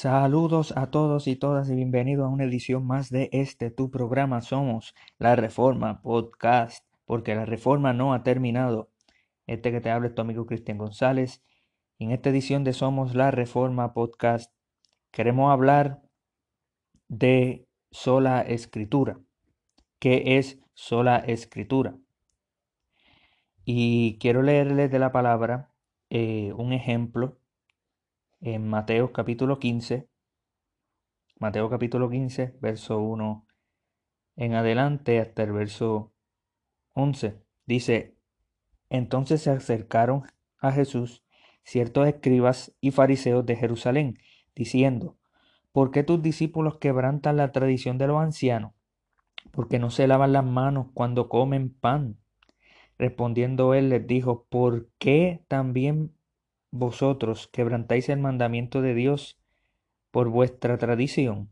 Saludos a todos y todas y bienvenidos a una edición más de este tu programa. Somos La Reforma Podcast, porque la reforma no ha terminado. Este que te habla es tu amigo Cristian González. En esta edición de Somos La Reforma Podcast queremos hablar de sola escritura. ¿Qué es sola escritura? Y quiero leerles de la palabra eh, un ejemplo en Mateo capítulo 15, Mateo capítulo 15, verso 1 en adelante hasta el verso 11. Dice, entonces se acercaron a Jesús ciertos escribas y fariseos de Jerusalén, diciendo, ¿por qué tus discípulos quebrantan la tradición de los ancianos? Porque no se lavan las manos cuando comen pan. Respondiendo él les dijo, ¿por qué también vosotros quebrantáis el mandamiento de Dios por vuestra tradición,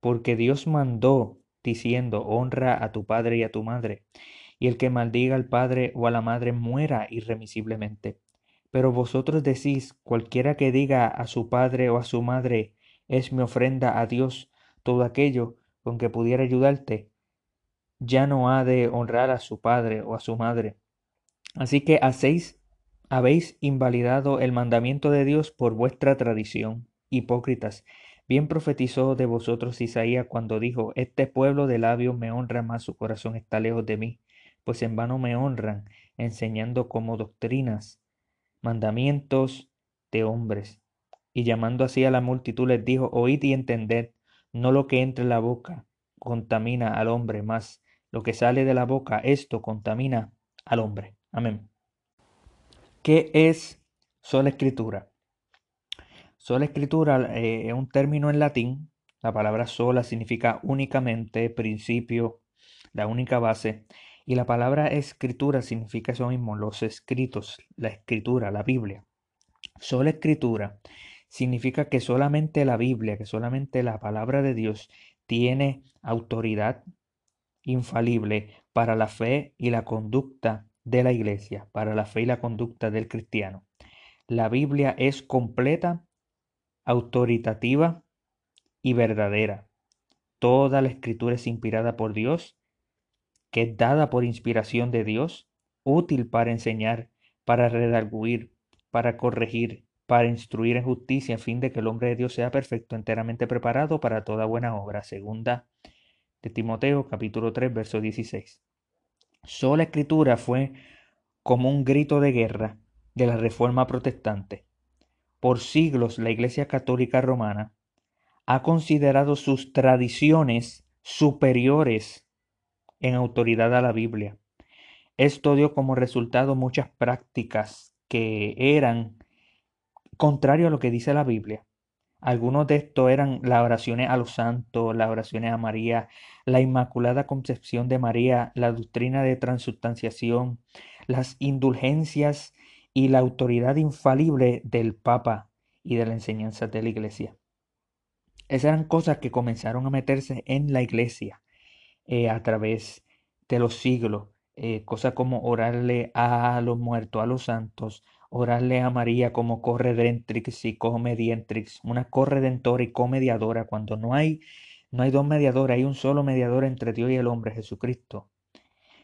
porque Dios mandó diciendo, honra a tu padre y a tu madre, y el que maldiga al padre o a la madre muera irremisiblemente. Pero vosotros decís, cualquiera que diga a su padre o a su madre, es mi ofrenda a Dios, todo aquello con que pudiera ayudarte, ya no ha de honrar a su padre o a su madre. Así que hacéis habéis invalidado el mandamiento de Dios por vuestra tradición. Hipócritas, bien profetizó de vosotros Isaías cuando dijo, Este pueblo de labios me honra, mas su corazón está lejos de mí, pues en vano me honran, enseñando como doctrinas mandamientos de hombres. Y llamando así a la multitud les dijo, Oíd y entended, no lo que entre en la boca contamina al hombre, mas lo que sale de la boca, esto contamina al hombre. Amén. ¿Qué es sola escritura? Sola escritura eh, es un término en latín. La palabra sola significa únicamente, principio, la única base. Y la palabra escritura significa eso mismo, los escritos, la escritura, la Biblia. Sola escritura significa que solamente la Biblia, que solamente la palabra de Dios tiene autoridad infalible para la fe y la conducta de la Iglesia para la fe y la conducta del cristiano. La Biblia es completa, autoritativa y verdadera. Toda la escritura es inspirada por Dios, que es dada por inspiración de Dios, útil para enseñar, para redarguir, para corregir, para instruir en justicia, a fin de que el hombre de Dios sea perfecto, enteramente preparado para toda buena obra. Segunda de Timoteo, capítulo 3, verso 16. Sola escritura fue como un grito de guerra de la Reforma protestante. Por siglos la Iglesia Católica Romana ha considerado sus tradiciones superiores en autoridad a la Biblia. Esto dio como resultado muchas prácticas que eran contrario a lo que dice la Biblia. Algunos de estos eran las oraciones a los santos, las oraciones a María, la Inmaculada Concepción de María, la doctrina de transustanciación, las indulgencias y la autoridad infalible del Papa y de la enseñanza de la Iglesia. Esas eran cosas que comenzaron a meterse en la Iglesia eh, a través de los siglos, eh, cosas como orarle a los muertos, a los santos, orarle a María como corredentrix y comedientrix, una corredentora y comediadora, cuando no hay, no hay dos mediadores, hay un solo mediador entre Dios y el hombre, Jesucristo.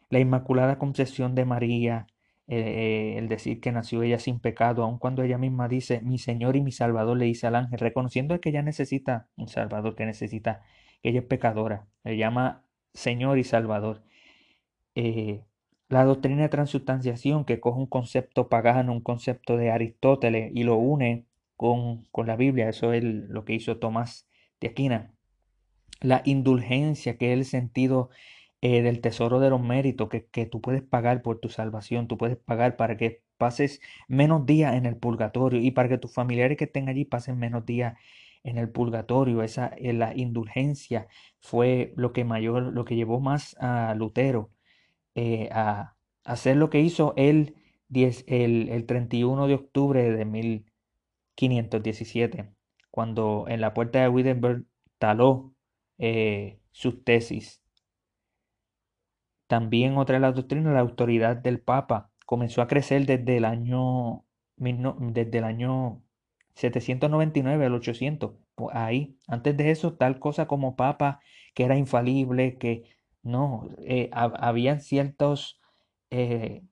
La Inmaculada Concepción de María, eh, el decir que nació ella sin pecado, aun cuando ella misma dice, mi Señor y mi Salvador, le dice al ángel, reconociendo que ella necesita un Salvador, que necesita, que ella es pecadora, le llama Señor y Salvador. Eh, la doctrina de transustanciación que coge un concepto pagano, un concepto de Aristóteles y lo une con, con la Biblia, eso es lo que hizo Tomás de Aquina. La indulgencia, que es el sentido eh, del tesoro de los méritos que, que tú puedes pagar por tu salvación, tú puedes pagar para que pases menos días en el purgatorio y para que tus familiares que estén allí pasen menos días en el purgatorio. Esa, eh, la indulgencia fue lo que mayor, lo que llevó más a Lutero eh, a hacer lo que hizo él el, el 31 de octubre de 1517, cuando en la puerta de Wittenberg taló eh, sus tesis. También otra de las doctrinas, la autoridad del Papa, comenzó a crecer desde el año, desde el año 799 al 800. Pues ahí, antes de eso, tal cosa como Papa, que era infalible, que no, eh, habían ciertos, eh,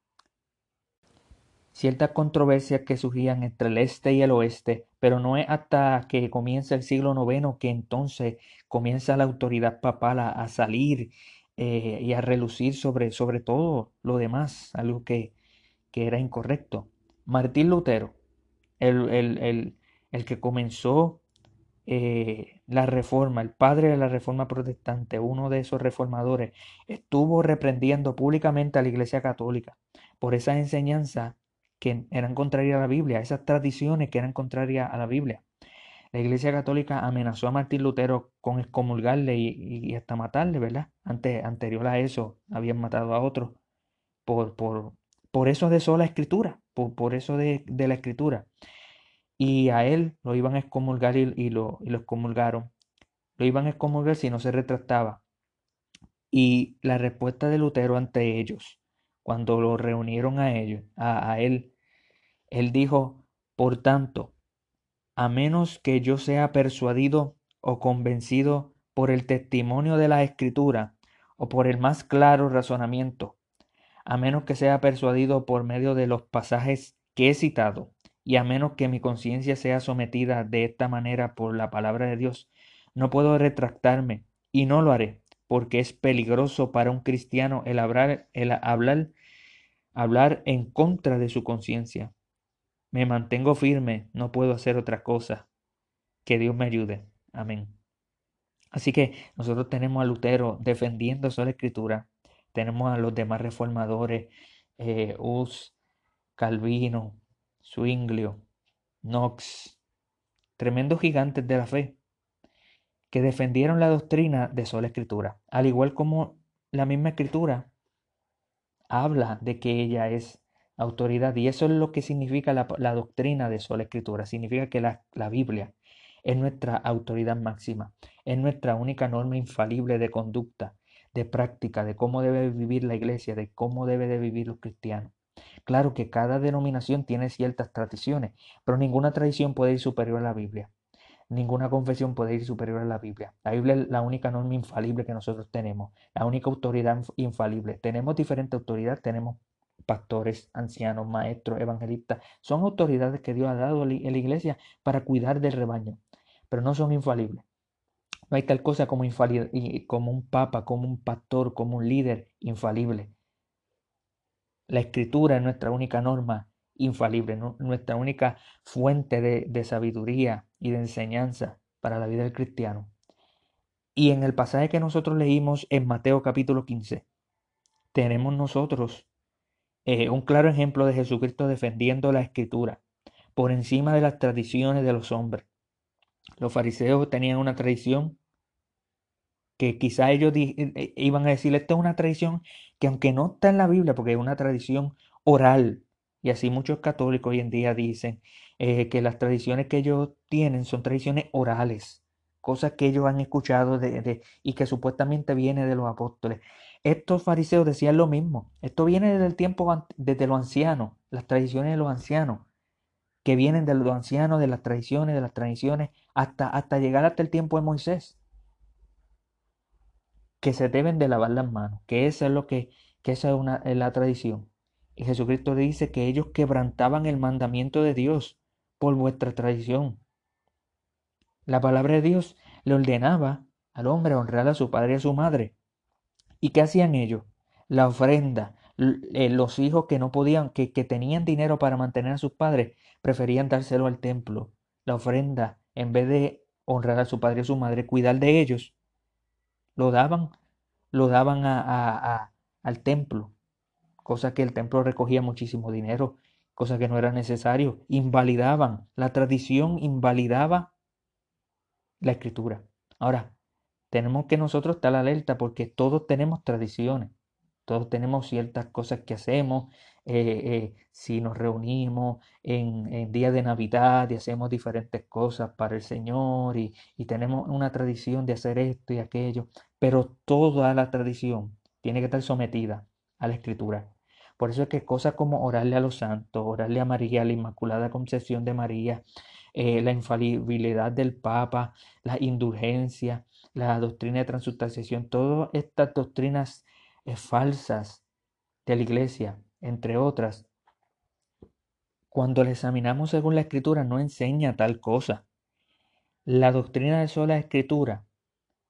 ciertas controversias que surgían entre el este y el oeste, pero no es hasta que comienza el siglo IX que entonces comienza la autoridad papal a, salir eh, y a relucir sobre, sobre todo lo demás, algo que, que era incorrecto. Martín Lutero, el, el, el que comenzó eh, la reforma, el padre de la reforma protestante, uno de esos reformadores, estuvo reprendiendo públicamente a la Iglesia Católica por esas enseñanzas que eran contrarias a la Biblia, esas tradiciones que eran contrarias a la Biblia. La Iglesia Católica amenazó a Martín Lutero con excomulgarle y, hasta matarle, ¿verdad? Antes, anterior a eso, habían matado a otros por, por, por eso de sola escritura, por, por eso de, de la escritura y a él lo iban a excomulgar y, lo, y excomulgaron. Lo iban a excomulgar si no se retractaba. Y la respuesta de Lutero ante ellos, cuando lo reunieron a ellos, a, a él, él dijo, por tanto, a menos que yo sea persuadido o convencido por el testimonio de la escritura o por el más claro razonamiento, a menos que sea persuadido por medio de los pasajes que he citado, y a menos que mi conciencia sea sometida de esta manera por la palabra de Dios, no puedo retractarme y no lo haré, porque es peligroso para un cristiano el hablar, hablar, hablar en contra de su conciencia. Me mantengo firme, no puedo hacer otra cosa. Que Dios me ayude. Amén. Así que nosotros tenemos a Lutero defendiendo la escritura, tenemos a los demás reformadores, eh, Us, Calvino, Zwinglio, Knox, tremendos gigantes de la fe, que defendieron la doctrina de sola escritura, al igual como la misma escritura habla de que ella es autoridad y eso es lo que significa la, doctrina de sola escritura, significa que la, la Biblia es nuestra autoridad máxima, es nuestra única norma infalible de conducta, de práctica, de cómo debe vivir la iglesia, de cómo debe de vivir los cristianos. Claro que cada denominación tiene ciertas tradiciones, pero ninguna tradición puede ir superior a la Biblia. Ninguna confesión puede ir superior a la Biblia. La Biblia es la única norma infalible que nosotros tenemos, la única autoridad infalible. Tenemos diferente autoridad, tenemos pastores, ancianos, maestros, evangelistas. Son autoridades que Dios ha dado en la iglesia para cuidar del rebaño, pero no son infalibles. No hay tal cosa como un papa, como un pastor, como un líder infalible. La escritura es nuestra única norma infalible, nuestra única fuente de, sabiduría y de enseñanza para la vida del cristiano. Y en el pasaje que nosotros leímos en Mateo capítulo 15, tenemos nosotros eh, un claro ejemplo de Jesucristo defendiendo la escritura por encima de las tradiciones de los hombres. Los fariseos tenían una tradición que quizá ellos eh, eh, iban a decir, esto es una tradición que aunque no está en la Biblia, porque es una tradición oral, y así muchos católicos hoy en día dicen eh, que las tradiciones que ellos tienen son tradiciones orales, cosas que ellos han escuchado de, y que supuestamente viene de los apóstoles. Estos fariseos decían lo mismo. Esto viene desde el tiempo, desde los ancianos, las tradiciones de los ancianos, que vienen de los ancianos, de las tradiciones, de las tradiciones, hasta, hasta llegar hasta el tiempo de Moisés que se deben de lavar las manos, que eso es lo que, que esa es, una, la tradición. Y Jesucristo dice que ellos quebrantaban el mandamiento de Dios por vuestra tradición. La palabra de Dios le ordenaba al hombre honrar a su padre y a su madre. ¿Y qué hacían ellos? La ofrenda. Eh, los hijos que no podían, que, que tenían dinero para mantener a sus padres, preferían dárselo al templo. La ofrenda, en vez de honrar a su padre y a su madre, cuidar de ellos, lo daban, lo daban a, al templo, cosa que el templo recogía muchísimo dinero, cosa que no era necesario, invalidaban, la tradición invalidaba la escritura. Ahora, tenemos que nosotros estar alerta porque todos tenemos tradiciones, todos tenemos ciertas cosas que hacemos, eh, eh, si nos reunimos en, en días de Navidad y hacemos diferentes cosas para el Señor y, tenemos una tradición de hacer esto y aquello, pero toda la tradición tiene que estar sometida a la escritura. Por eso es que cosas como orarle a los santos, orarle a María, la Inmaculada Concepción de María, eh, la infalibilidad del Papa, la indulgencia, la doctrina de transubstanciación, todas estas doctrinas falsas de la iglesia, entre otras, cuando la examinamos según la escritura no enseña tal cosa. La doctrina de sola escritura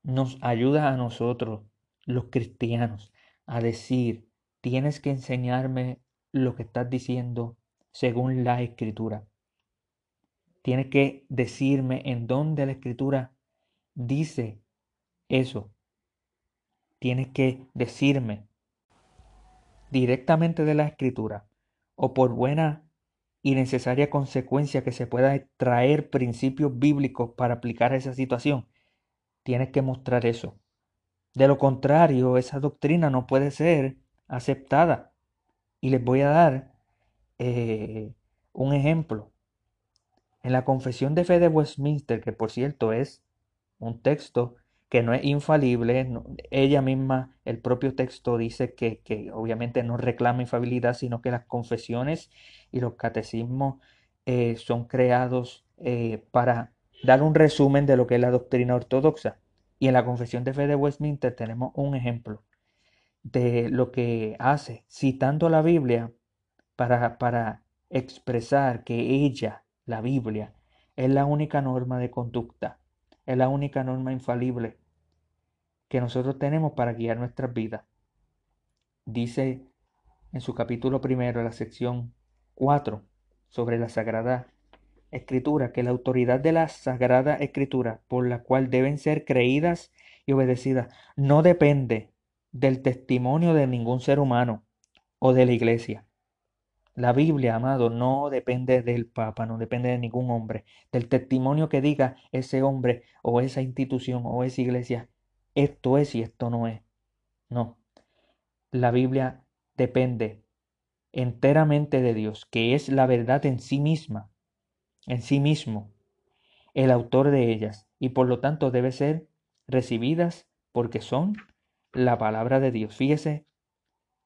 nos ayuda a nosotros, los cristianos, a decir, tienes que enseñarme lo que estás diciendo según la escritura. Tienes que decirme en dónde la escritura dice eso. Tienes que decirme directamente de la escritura o por buena y necesaria consecuencia que se pueda extraer principios bíblicos para aplicar a esa situación. Tienes que mostrar eso. De lo contrario, esa doctrina no puede ser aceptada. Y les voy a dar eh, un ejemplo. En la Confesión de Fe de Westminster, que por cierto es un texto que no es infalible, ella misma, el propio texto dice que, que, obviamente no reclama infalibilidad, sino que las confesiones y los catecismos eh, son creados eh, para dar un resumen de lo que es la doctrina ortodoxa. Y en la Confesión de Fe de Westminster tenemos un ejemplo de lo que hace, citando la Biblia para, para expresar que ella, la Biblia, es la única norma de conducta, es la única norma infalible que nosotros tenemos para guiar nuestras vidas. Dice en su capítulo primero, la sección 4, sobre la Sagrada Escritura, que la autoridad de la Sagrada Escritura, por la cual deben ser creídas y obedecidas, no depende del testimonio de ningún ser humano o de la iglesia. La Biblia, amado, no depende del Papa, no depende de ningún hombre, del testimonio que diga ese hombre o esa institución o esa iglesia, esto es y esto no es. No, la Biblia depende enteramente de Dios, que es la verdad en sí misma, en sí mismo, el autor de ellas, y por lo tanto debe ser recibidas porque son la palabra de Dios. Fíjese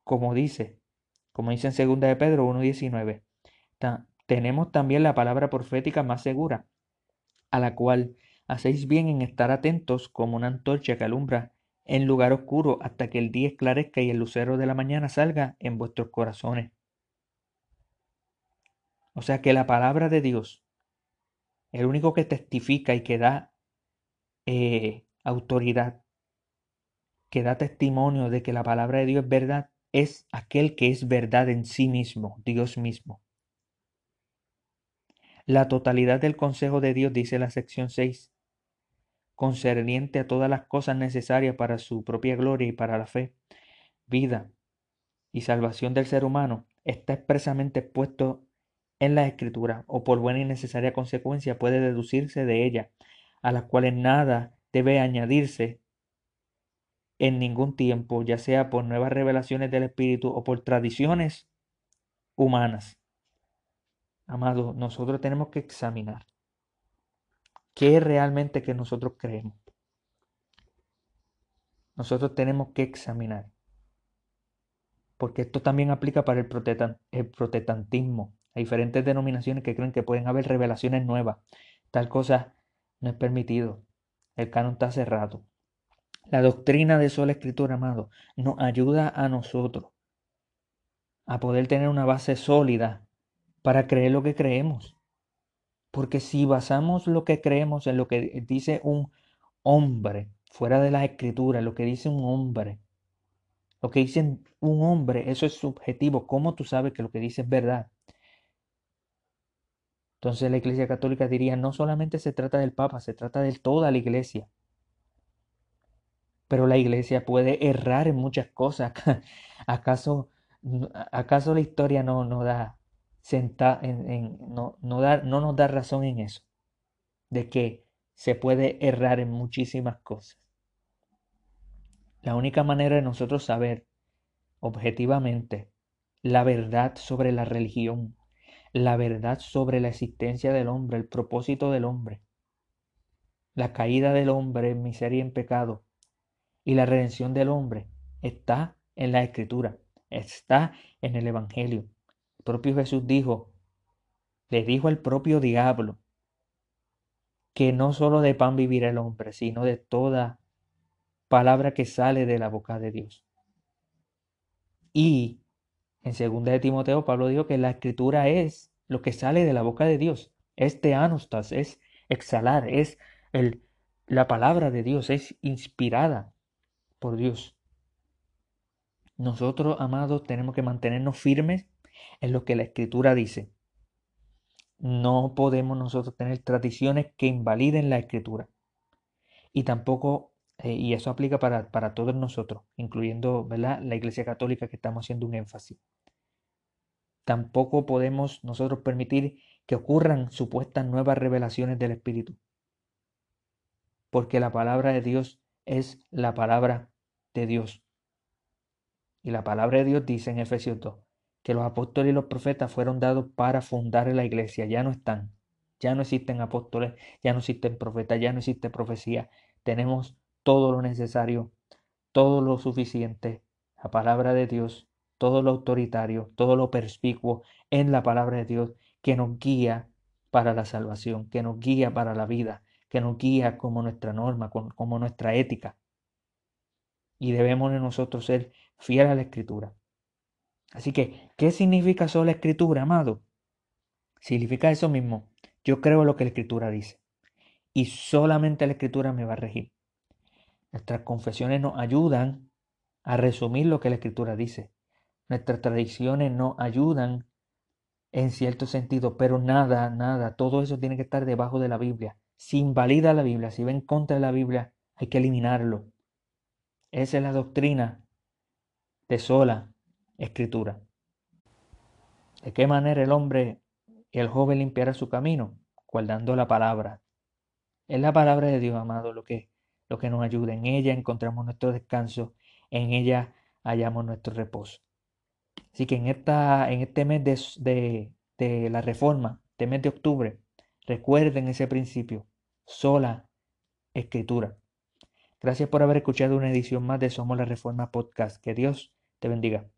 como dice, como dice en 2 de Pedro 1.19, tenemos también la palabra profética más segura, a la cual hacéis bien en estar atentos como una antorcha que alumbra en lugar oscuro hasta que el día esclarezca y el lucero de la mañana salga en vuestros corazones. O sea que la palabra de Dios, el único que testifica y que da eh, autoridad, que da testimonio de que la palabra de Dios es verdad, es aquel que es verdad en sí mismo, Dios mismo. La totalidad del consejo de Dios, dice la sección 6, concerniente a todas las cosas necesarias para su propia gloria y para la fe, vida y salvación del ser humano, está expresamente expuesto en la escritura o por buena y necesaria consecuencia puede deducirse de ella, a las cuales nada debe añadirse en ningún tiempo, ya sea por nuevas revelaciones del Espíritu o por tradiciones humanas. Amado, nosotros tenemos que examinar qué es realmente que nosotros creemos. Nosotros tenemos que examinar. Porque esto también aplica para el, protestantismo. Hay diferentes denominaciones que creen que pueden haber revelaciones nuevas. Tal cosa no es permitido. El canon está cerrado. La doctrina de sola escritura, amado, nos ayuda a nosotros a poder tener una base sólida para creer lo que creemos. Porque si basamos lo que creemos en lo que dice un hombre, fuera de la escritura, lo que dice un hombre, lo que dice un hombre, eso es subjetivo. ¿Cómo tú sabes que lo que dice es verdad? Entonces la Iglesia Católica diría, no solamente se trata del Papa, se trata de toda la Iglesia. Pero la Iglesia puede errar en muchas cosas. ¿Acaso, acaso la historia no, no da senta, en, no, no, no nos da razón en eso? De que se puede errar en muchísimas cosas. La única manera de nosotros saber objetivamente la verdad sobre la religión la verdad sobre la existencia del hombre, el propósito del hombre, la caída del hombre en miseria y en pecado y la redención del hombre está en la escritura, está en el Evangelio. El propio Jesús dijo, le dijo al propio diablo, que no solo de pan vivirá el hombre, sino de toda palabra que sale de la boca de Dios. Y en 2 de Timoteo, Pablo dijo que la escritura es lo que sale de la boca de Dios. Es teanostas, es exhalar, es el, la palabra de Dios, es inspirada por Dios. Nosotros, amados, tenemos que mantenernos firmes en lo que la escritura dice. No podemos nosotros tener tradiciones que invaliden la escritura. Y tampoco, eh, y eso aplica para, para, todos nosotros, incluyendo ¿verdad? la Iglesia Católica que estamos haciendo un énfasis. Tampoco podemos nosotros permitir que ocurran supuestas nuevas revelaciones del Espíritu. Porque la palabra de Dios es la palabra de Dios. Y la palabra de Dios dice en Efesios 2 que los apóstoles y los profetas fueron dados para fundar la iglesia. Ya no están. Ya no existen apóstoles, ya no existen profetas, ya no existe profecía. Tenemos todo lo necesario, todo lo suficiente. La palabra de Dios, todo lo autoritario, todo lo perspicuo en la palabra de Dios que nos guía para la salvación, que nos guía para la vida, que nos guía como nuestra norma, como nuestra ética. Y debemos de nosotros ser fieles a la escritura. Así que, ¿qué significa sola escritura, amado? Significa eso mismo. Yo creo lo que la escritura dice. Y solamente la escritura me va a regir. Nuestras confesiones nos ayudan a resumir lo que la escritura dice. Nuestras tradiciones nos ayudan en cierto sentido, pero nada, nada, todo eso tiene que estar debajo de la Biblia. Si invalida la Biblia, si va en contra de la Biblia, hay que eliminarlo. Esa es la doctrina de sola escritura. ¿De qué manera el hombre y el joven limpiará su camino? Guardando la palabra. Es la palabra de Dios, amado, lo que, lo que nos ayuda. En ella encontramos nuestro descanso, en ella hallamos nuestro reposo. Así que en, esta, en este mes de, de la reforma, este mes de octubre, recuerden ese principio, sola escritura. Gracias por haber escuchado una edición más de Somos la Reforma Podcast. Que Dios te bendiga.